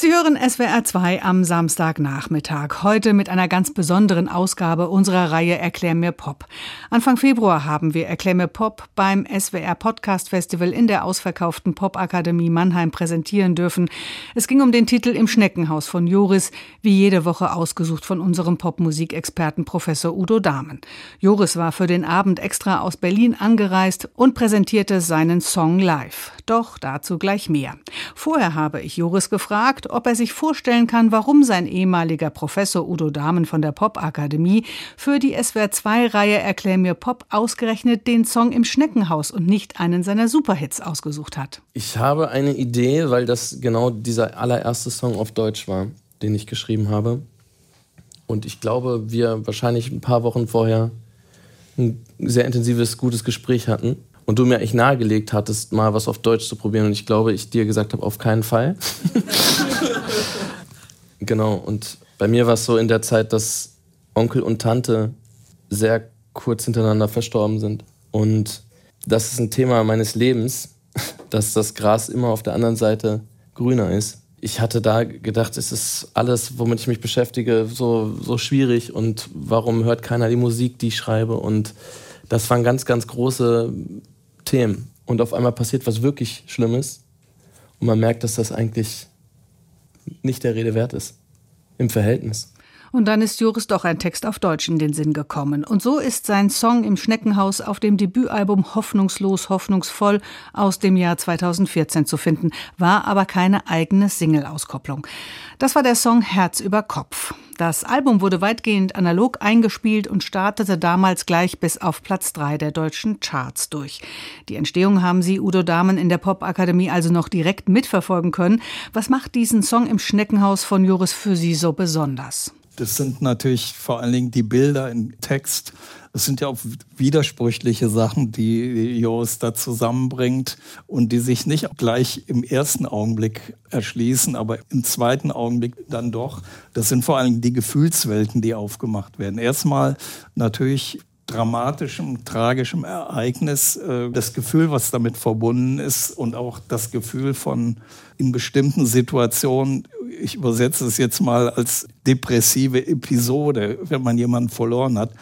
Sie hören SWR 2 am Samstagnachmittag. Heute mit einer ganz besonderen Ausgabe unserer Reihe Erklär mir Pop. Anfang Februar haben wir Erklär mir Pop beim SWR Podcast Festival in der ausverkauften Popakademie Mannheim präsentieren dürfen. Es ging um den Titel Im Schneckenhaus von Joris, wie jede Woche ausgesucht von unserem Popmusikexperten Professor Udo Dahmen. Joris war für den Abend extra aus Berlin angereist und präsentierte seinen Song live. Doch dazu gleich mehr. Vorher habe ich Joris gefragt, ob er sich vorstellen kann, warum sein ehemaliger Professor Udo Dahmen von der Popakademie für die SWR2-Reihe Erklär mir Pop ausgerechnet den Song im Schneckenhaus und nicht einen seiner Superhits ausgesucht hat. Ich habe eine Idee, weil das genau dieser allererste Song auf Deutsch war, den ich geschrieben habe. Und ich glaube, wir wahrscheinlich ein paar Wochen vorher ein sehr intensives, gutes Gespräch hatten und du mir echt nahegelegt hattest, mal was auf Deutsch zu probieren und ich glaube, ich dir gesagt habe, auf keinen Fall. genau, und bei mir war es so in der Zeit, dass Onkel und Tante sehr kurz hintereinander verstorben sind. Und das ist ein Thema meines Lebens, dass das Gras immer auf der anderen Seite grüner ist. Ich hatte da gedacht, es ist alles, womit ich mich beschäftige, so, so schwierig und warum hört keiner die Musik, die ich schreibe? Und das waren ganz, ganz große Themen. Und auf einmal passiert was wirklich Schlimmes und man merkt, dass das eigentlich nicht der Rede wert ist im Verhältnis. Und dann ist Joris doch ein Text auf Deutsch in den Sinn gekommen. Und so ist sein Song im Schneckenhaus auf dem Debütalbum Hoffnungslos, hoffnungsvoll aus dem Jahr 2014 zu finden, war aber keine eigene Single-Auskopplung. Das war der Song Herz über Kopf. Das Album wurde weitgehend analog eingespielt und startete damals gleich bis auf Platz drei der deutschen Charts durch. Die Entstehung haben Sie, Udo Dahmen, in der Popakademie also noch direkt mitverfolgen können. Was macht diesen Song im Schneckenhaus von Joris für Sie so besonders? Das sind natürlich vor allen Dingen die Bilder im Text. Es sind ja auch widersprüchliche Sachen, die Joris da zusammenbringt und die sich nicht gleich im ersten Augenblick erschließen, aber im zweiten Augenblick dann doch. Das sind vor allen Dingen die Gefühlswelten, die aufgemacht werden. Erstmal natürlich dramatischem, tragischem Ereignis, äh, das Gefühl, was damit verbunden ist und auch das Gefühl von in bestimmten Situationen, ich übersetze es jetzt mal als depressive Episode, wenn man jemanden verloren hat.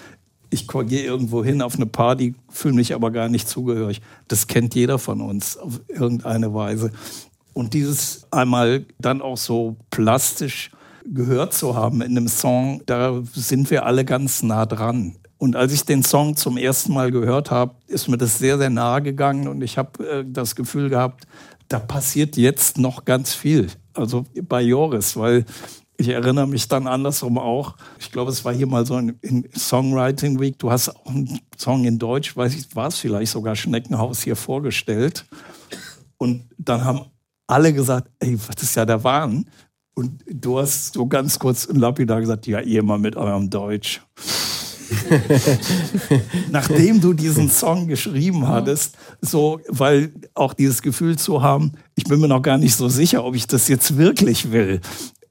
Ich gehe irgendwo hin auf eine Party, fühle mich aber gar nicht zugehörig. Das kennt jeder von uns auf irgendeine Weise. Und dieses einmal dann auch so plastisch gehört zu haben in einem Song, da sind wir alle ganz nah dran. Und als ich den Song zum ersten Mal gehört habe, ist mir das sehr, sehr nahe gegangen und ich habe äh, das Gefühl gehabt, da passiert jetzt noch ganz viel. Also bei Joris, weil ich erinnere mich dann andersrum auch. Ich glaube, es war hier mal so ein Songwriting Week. Du hast auch einen Song in Deutsch, weiß ich, war es vielleicht sogar Schneckenhaus hier vorgestellt. Und dann haben alle gesagt, ey, was ist ja der Wahn? Und du hast so ganz kurz und lapidar gesagt, ja, ihr mal mit eurem Deutsch. Nachdem du diesen Song geschrieben hattest, so, weil auch dieses Gefühl zu haben, ich bin mir noch gar nicht so sicher, ob ich das jetzt wirklich will.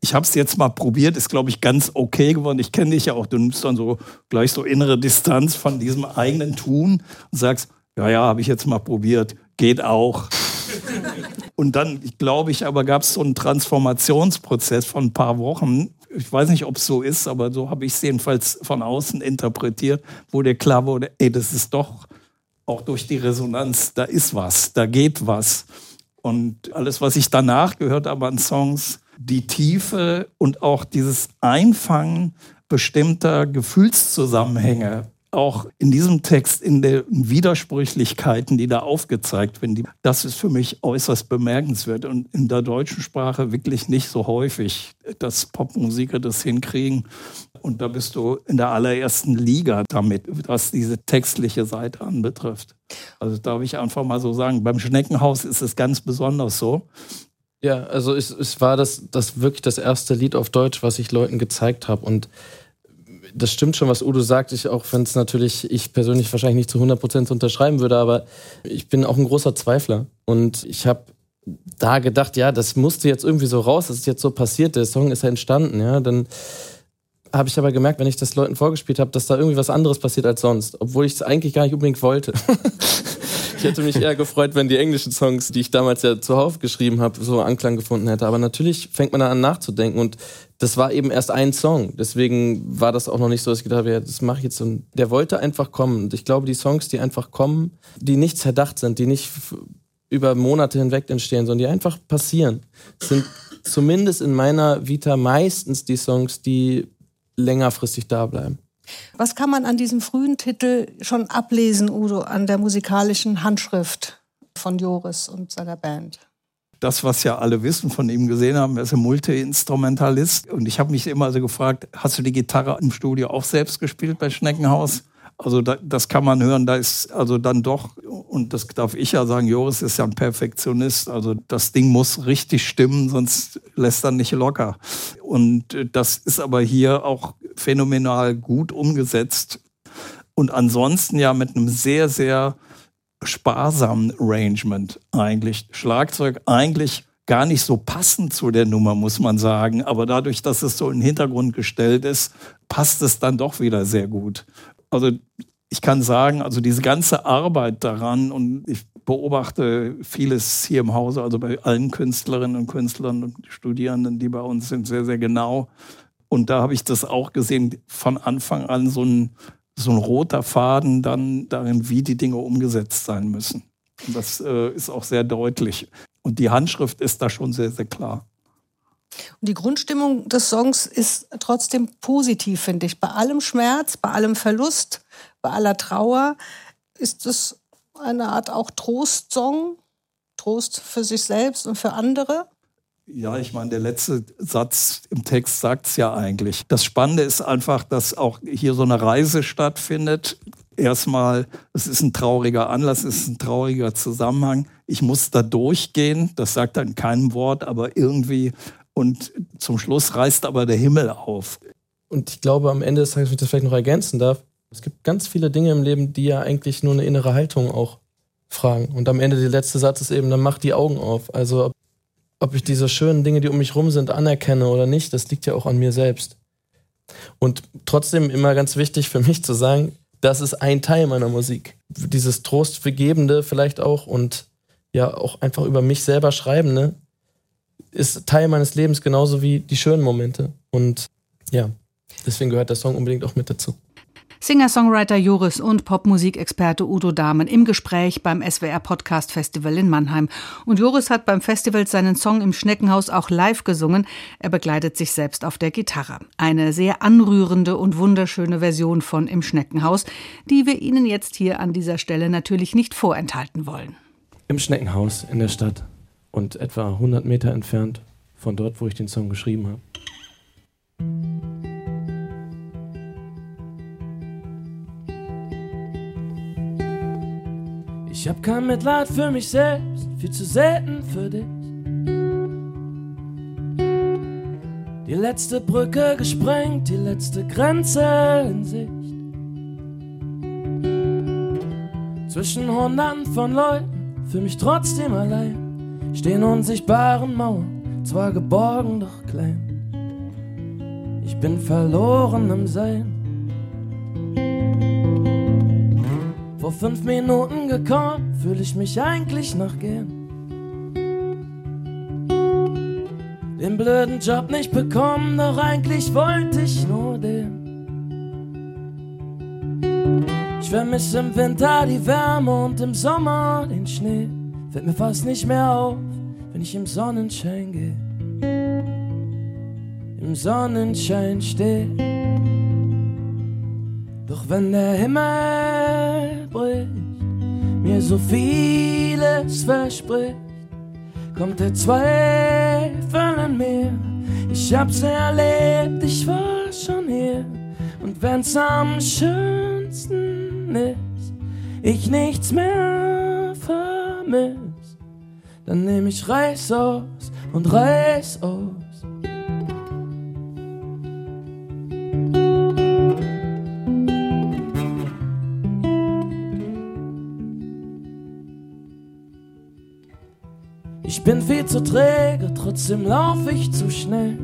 Ich habe es jetzt mal probiert, ist, glaube ich, ganz okay geworden. Ich kenne dich ja auch. Du nimmst dann so gleich so innere Distanz von diesem eigenen Tun und sagst, ja, ja, habe ich jetzt mal probiert, geht auch. Und dann, glaube ich, aber gab es so einen Transformationsprozess von ein paar Wochen, ich weiß nicht, ob es so ist, aber so habe ich es jedenfalls von außen interpretiert, wo dir klar wurde, ey, das ist doch auch durch die Resonanz, da ist was, da geht was. Und alles, was ich danach gehört habe an Songs, die Tiefe und auch dieses Einfangen bestimmter Gefühlszusammenhänge auch in diesem Text, in den Widersprüchlichkeiten, die da aufgezeigt werden, das ist für mich äußerst bemerkenswert und in der deutschen Sprache wirklich nicht so häufig, dass Popmusiker das hinkriegen. Und da bist du in der allerersten Liga damit, was diese textliche Seite anbetrifft. Also darf ich einfach mal so sagen, beim Schneckenhaus ist es ganz besonders so. Ja, also es, es war das, das wirklich das erste Lied auf Deutsch, was ich Leuten gezeigt habe. Und das stimmt schon, was Udo sagt. Ich, auch wenn es natürlich ich persönlich wahrscheinlich nicht zu 100% unterschreiben würde, aber ich bin auch ein großer Zweifler. Und ich habe da gedacht, ja, das musste jetzt irgendwie so raus, das ist jetzt so passiert, der Song ist ja entstanden, ja, dann habe ich aber gemerkt, wenn ich das Leuten vorgespielt habe, dass da irgendwie was anderes passiert als sonst, obwohl ich es eigentlich gar nicht unbedingt wollte. ich hätte mich eher gefreut, wenn die englischen Songs, die ich damals ja zuhauf geschrieben habe, so Anklang gefunden hätte. Aber natürlich fängt man dann an nachzudenken und das war eben erst ein Song. Deswegen war das auch noch nicht so, dass ich gedacht habe, ja, das mache ich jetzt. Und der wollte einfach kommen. Und ich glaube, die Songs, die einfach kommen, die nicht zerdacht sind, die nicht über Monate hinweg entstehen, sondern die einfach passieren, sind zumindest in meiner Vita meistens die Songs, die längerfristig da bleiben. Was kann man an diesem frühen Titel schon ablesen, Udo, an der musikalischen Handschrift von Joris und seiner Band? Das, was ja alle wissen, von ihm gesehen haben, er ist ein Multi-Instrumentalist. Und ich habe mich immer so gefragt, hast du die Gitarre im Studio auch selbst gespielt bei Schneckenhaus? Also da, das kann man hören, da ist also dann doch, und das darf ich ja sagen, Joris ist ja ein Perfektionist, also das Ding muss richtig stimmen, sonst lässt er nicht locker. Und das ist aber hier auch phänomenal gut umgesetzt und ansonsten ja mit einem sehr, sehr sparsamen Arrangement eigentlich. Schlagzeug eigentlich gar nicht so passend zu der Nummer, muss man sagen. Aber dadurch, dass es so in den Hintergrund gestellt ist, passt es dann doch wieder sehr gut. Also ich kann sagen, also diese ganze Arbeit daran und ich beobachte vieles hier im Hause, also bei allen Künstlerinnen und Künstlern und Studierenden, die bei uns sind, sehr, sehr genau. Und da habe ich das auch gesehen, von Anfang an so ein, so ein roter Faden dann darin, wie die Dinge umgesetzt sein müssen. Und das äh, ist auch sehr deutlich. Und die Handschrift ist da schon sehr, sehr klar. Und die Grundstimmung des Songs ist trotzdem positiv, finde ich. Bei allem Schmerz, bei allem Verlust, bei aller Trauer ist es eine Art auch Trostsong, Trost für sich selbst und für andere. Ja, ich meine, der letzte Satz im Text sagt es ja eigentlich. Das Spannende ist einfach, dass auch hier so eine Reise stattfindet. Erstmal, es ist ein trauriger Anlass, es ist ein trauriger Zusammenhang. Ich muss da durchgehen, das sagt er in keinem Wort, aber irgendwie und zum Schluss reißt aber der Himmel auf. Und ich glaube, am Ende des Tages, wenn ich das vielleicht noch ergänzen darf, es gibt ganz viele Dinge im Leben, die ja eigentlich nur eine innere Haltung auch fragen. Und am Ende der letzte Satz ist eben, dann mach die Augen auf. Also ob ich diese schönen Dinge, die um mich rum sind, anerkenne oder nicht, das liegt ja auch an mir selbst. Und trotzdem immer ganz wichtig für mich zu sagen, das ist ein Teil meiner Musik. Dieses Trostvergebende vielleicht auch und ja auch einfach über mich selber schreibende, ist Teil meines Lebens genauso wie die schönen Momente. Und ja, deswegen gehört der Song unbedingt auch mit dazu. Singer-Songwriter Joris und Popmusikexperte Udo Dahmen im Gespräch beim SWR Podcast Festival in Mannheim. Und Joris hat beim Festival seinen Song im Schneckenhaus auch live gesungen. Er begleitet sich selbst auf der Gitarre. Eine sehr anrührende und wunderschöne Version von Im Schneckenhaus, die wir Ihnen jetzt hier an dieser Stelle natürlich nicht vorenthalten wollen. Im Schneckenhaus in der Stadt und etwa 100 Meter entfernt von dort, wo ich den Song geschrieben habe. Ich hab kein Mitleid für mich selbst, viel zu selten für dich. Die letzte Brücke gesprengt, die letzte Grenze in Sicht. Zwischen Hunderten von Leuten, für mich trotzdem allein stehen unsichtbaren Mauern, zwar geborgen, doch klein. Ich bin verloren im Sein. Fünf Minuten gekommen, fühle ich mich eigentlich noch gern. Den blöden Job nicht bekommen, doch eigentlich wollte ich nur den. Ich vermisse im Winter die Wärme und im Sommer den Schnee. Fällt mir fast nicht mehr auf, wenn ich im Sonnenschein gehe. Im Sonnenschein stehe. Doch wenn der Himmel bricht, mir so vieles verspricht, kommt der Zweifel in mir. Ich hab's erlebt, ich war schon hier. Und wenn's am schönsten ist, ich nichts mehr vermisse dann nehm ich Reis aus und Reis aus. Bin viel zu träge, trotzdem lauf ich zu schnell.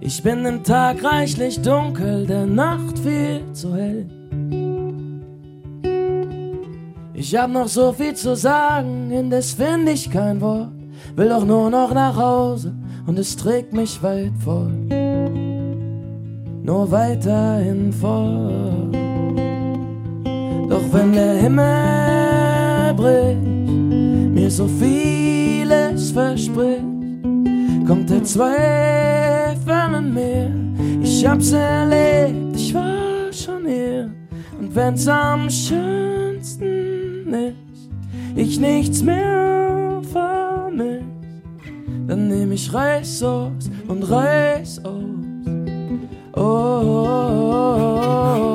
Ich bin im Tag reichlich dunkel, der Nacht viel zu hell. Ich hab noch so viel zu sagen, indes find ich kein Wort. Will doch nur noch nach Hause und es trägt mich weit fort. Nur weiterhin fort. Doch wenn der Himmel bricht, mir so vieles verspricht, kommt der Zweifel in mir. Ich hab's erlebt, ich war schon hier. Und wenn's am schönsten ist, ich nichts mehr vermiss, dann nehm ich Reis aus und Reis aus. oh, oh, oh, oh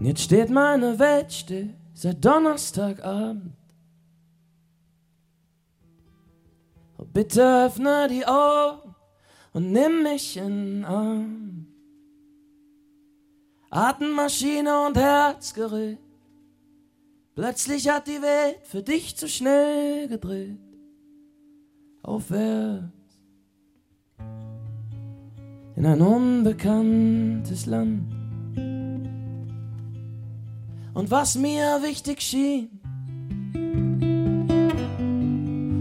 Und jetzt steht meine Welt still seit Donnerstagabend. Oh, bitte öffne die Augen und nimm mich in den Arm. Atemmaschine und Herzgerät. Plötzlich hat die Welt für dich zu schnell gedreht. Aufwärts in ein unbekanntes Land. Und was mir wichtig schien,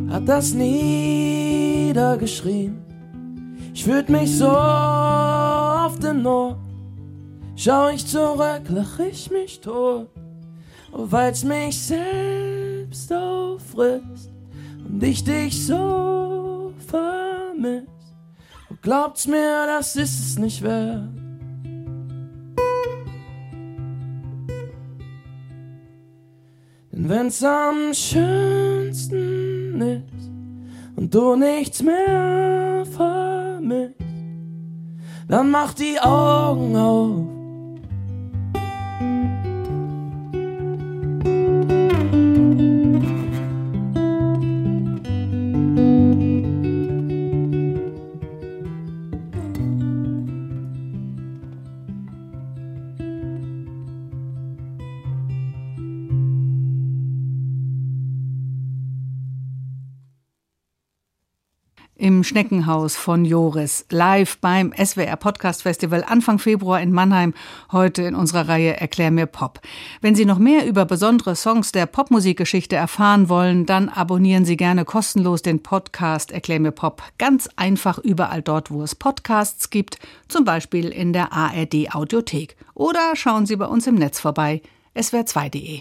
hat das niedergeschrien. Ich fühlt mich so auf den Not. Schau ich zurück, lach ich mich tot. Oh, weil's mich selbst auffrisst und ich dich so vermisst. Oh, glaubt's mir, das ist es nicht wert. Wenn's am schönsten ist und du nichts mehr vermisst, dann mach die Augen auf. Im Schneckenhaus von Joris, live beim SWR Podcast Festival Anfang Februar in Mannheim, heute in unserer Reihe Erklär mir Pop. Wenn Sie noch mehr über besondere Songs der Popmusikgeschichte erfahren wollen, dann abonnieren Sie gerne kostenlos den Podcast Erklär mir Pop. Ganz einfach überall dort, wo es Podcasts gibt, zum Beispiel in der ARD Audiothek. Oder schauen Sie bei uns im Netz vorbei, swr2.de.